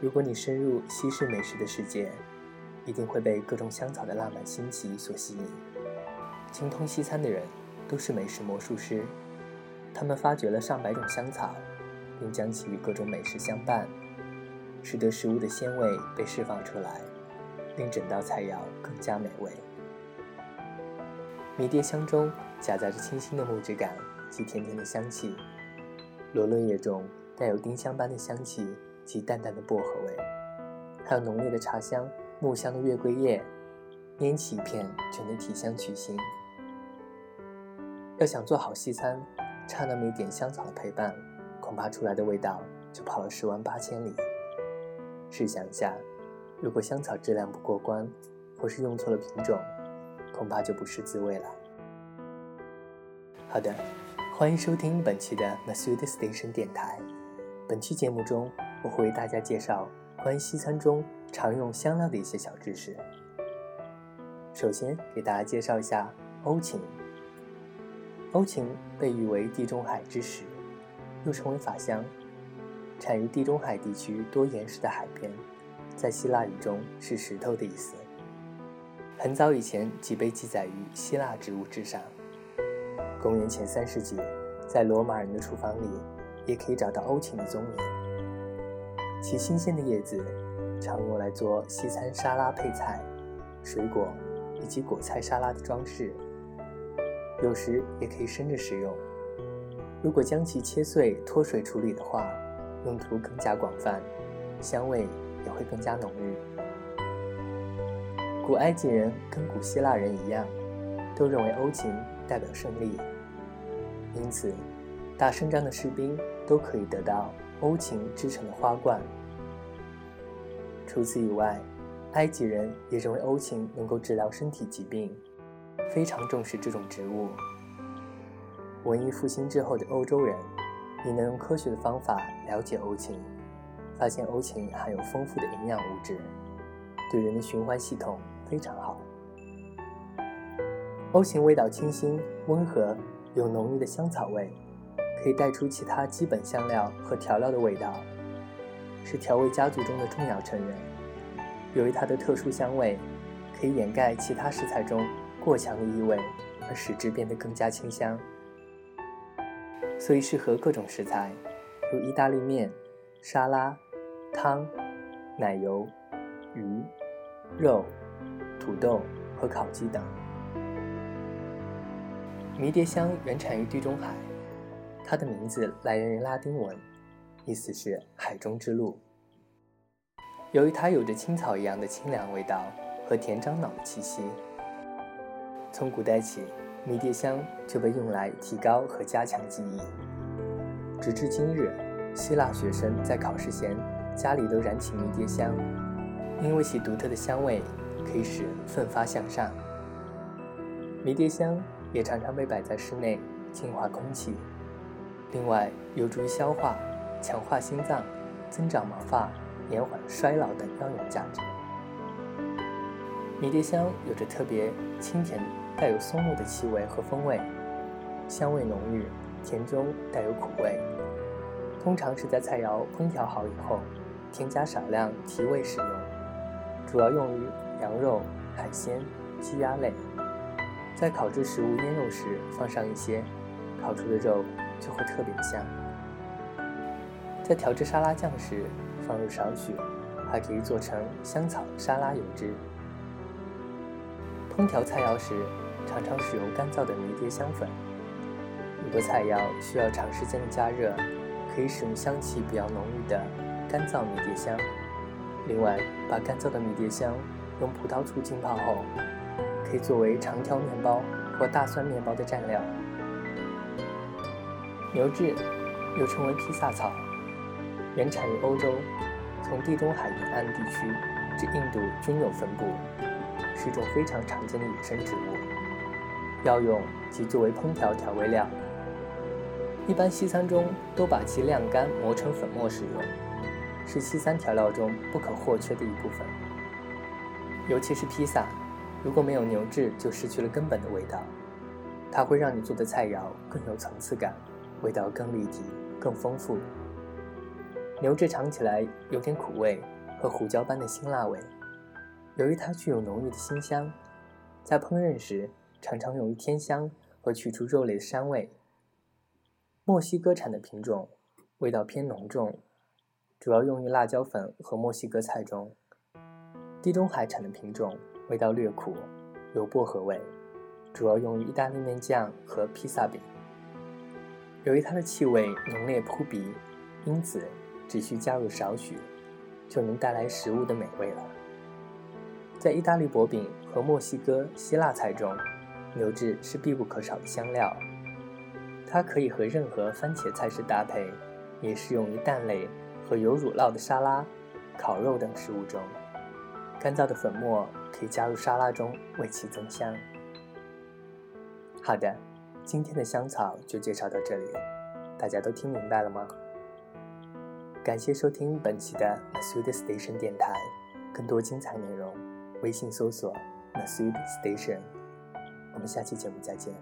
如果你深入西式美食的世界，一定会被各种香草的浪漫新奇所吸引。精通西餐的人都是美食魔术师，他们发掘了上百种香草，并将其与各种美食相伴，使得食物的鲜味被释放出来，令整道菜肴更加美味。迷迭香中夹杂着清新的木质感及甜甜的香气，罗勒叶中带有丁香般的香气。及淡淡的薄荷味，还有浓烈的茶香、木香的月桂叶，拈起一片就能提香去腥。要想做好西餐，差那么一点香草的陪伴，恐怕出来的味道就跑了十万八千里。试想一下，如果香草质量不过关，或是用错了品种，恐怕就不是滋味了。好的，欢迎收听本期的 m a s u d Station 电台。本期节目中。我会为大家介绍关于西餐中常用香料的一些小知识。首先，给大家介绍一下欧芹。欧芹被誉为地中海之石，又称为法香，产于地中海地区多岩石的海边，在希腊语中是石头的意思。很早以前即被记载于希腊植物志上。公元前三世纪，在罗马人的厨房里也可以找到欧芹的踪影。其新鲜的叶子常用来做西餐沙拉配菜、水果以及果菜沙拉的装饰，有时也可以生着食用。如果将其切碎脱水处理的话，用途更加广泛，香味也会更加浓郁。古埃及人跟古希腊人一样，都认为欧芹代表胜利，因此打胜仗的士兵都可以得到。欧芹制成的花冠。除此以外，埃及人也认为欧芹能够治疗身体疾病，非常重视这种植物。文艺复兴之后的欧洲人也能用科学的方法了解欧芹，发现欧芹含有丰富的营养物质，对人的循环系统非常好。欧芹味道清新温和，有浓郁的香草味。可以带出其他基本香料和调料的味道，是调味家族中的重要成员。由于它的特殊香味，可以掩盖其他食材中过强的异味，而使之变得更加清香。所以适合各种食材，如意大利面、沙拉、汤、奶油、鱼、肉、土豆和烤鸡等。迷迭香原产于地中海。它的名字来源于拉丁文，意思是“海中之路”。由于它有着青草一样的清凉味道和甜樟脑的气息，从古代起，迷迭香就被用来提高和加强记忆。直至今日，希腊学生在考试前家里都燃起迷迭香，因为其独特的香味可以使人奋发向上。迷迭香也常常被摆在室内，净化空气。另外，有助于消化、强化心脏、增长毛发、延缓衰老等药用价值。迷迭香有着特别清甜、带有松木的气味和风味，香味浓郁，甜中带有苦味。通常是在菜肴烹调好以后，添加少量提味使用，主要用于羊肉、海鲜、鸡鸭类。在烤制食物腌肉时，放上一些，烤出的肉。就会特别香。在调制沙拉酱时，放入少许，还可以做成香草沙拉油脂。烹调菜肴时，常常使用干燥的迷迭香粉。如果菜肴需要长时间的加热，可以使用香气比较浓郁的干燥迷迭香。另外，把干燥的迷迭香用葡萄醋浸泡后，可以作为长条面包或大蒜面包的蘸料。牛至又称为披萨草，原产于欧洲，从地中海沿岸地区至印度均有分布，是种非常常见的野生植物。药用及作为烹调调味料，一般西餐中都把其晾干磨成粉末使用，是西餐调料中不可或缺的一部分。尤其是披萨，如果没有牛至，就失去了根本的味道。它会让你做的菜肴更有层次感。味道更立体、更丰富。牛至尝起来有点苦味和胡椒般的辛辣味。由于它具有浓郁的辛香，在烹饪时常常用于添香和去除肉类的膻味。墨西哥产的品种味道偏浓重，主要用于辣椒粉和墨西哥菜中。地中海产的品种味道略苦，有薄荷味，主要用于意大利面酱和披萨饼。由于它的气味浓烈扑鼻，因此只需加入少许，就能带来食物的美味了。在意大利薄饼和墨西哥希腊菜中，牛至是必不可少的香料。它可以和任何番茄菜式搭配，也适用于蛋类和有乳酪的沙拉、烤肉等食物中。干燥的粉末可以加入沙拉中，为其增香。好的，今天的香草就介绍到这里，大家都听明白了吗？感谢收听本期的 Masud Station 电台，更多精彩内容。微信搜索 Masud Station，我们下期节目再见。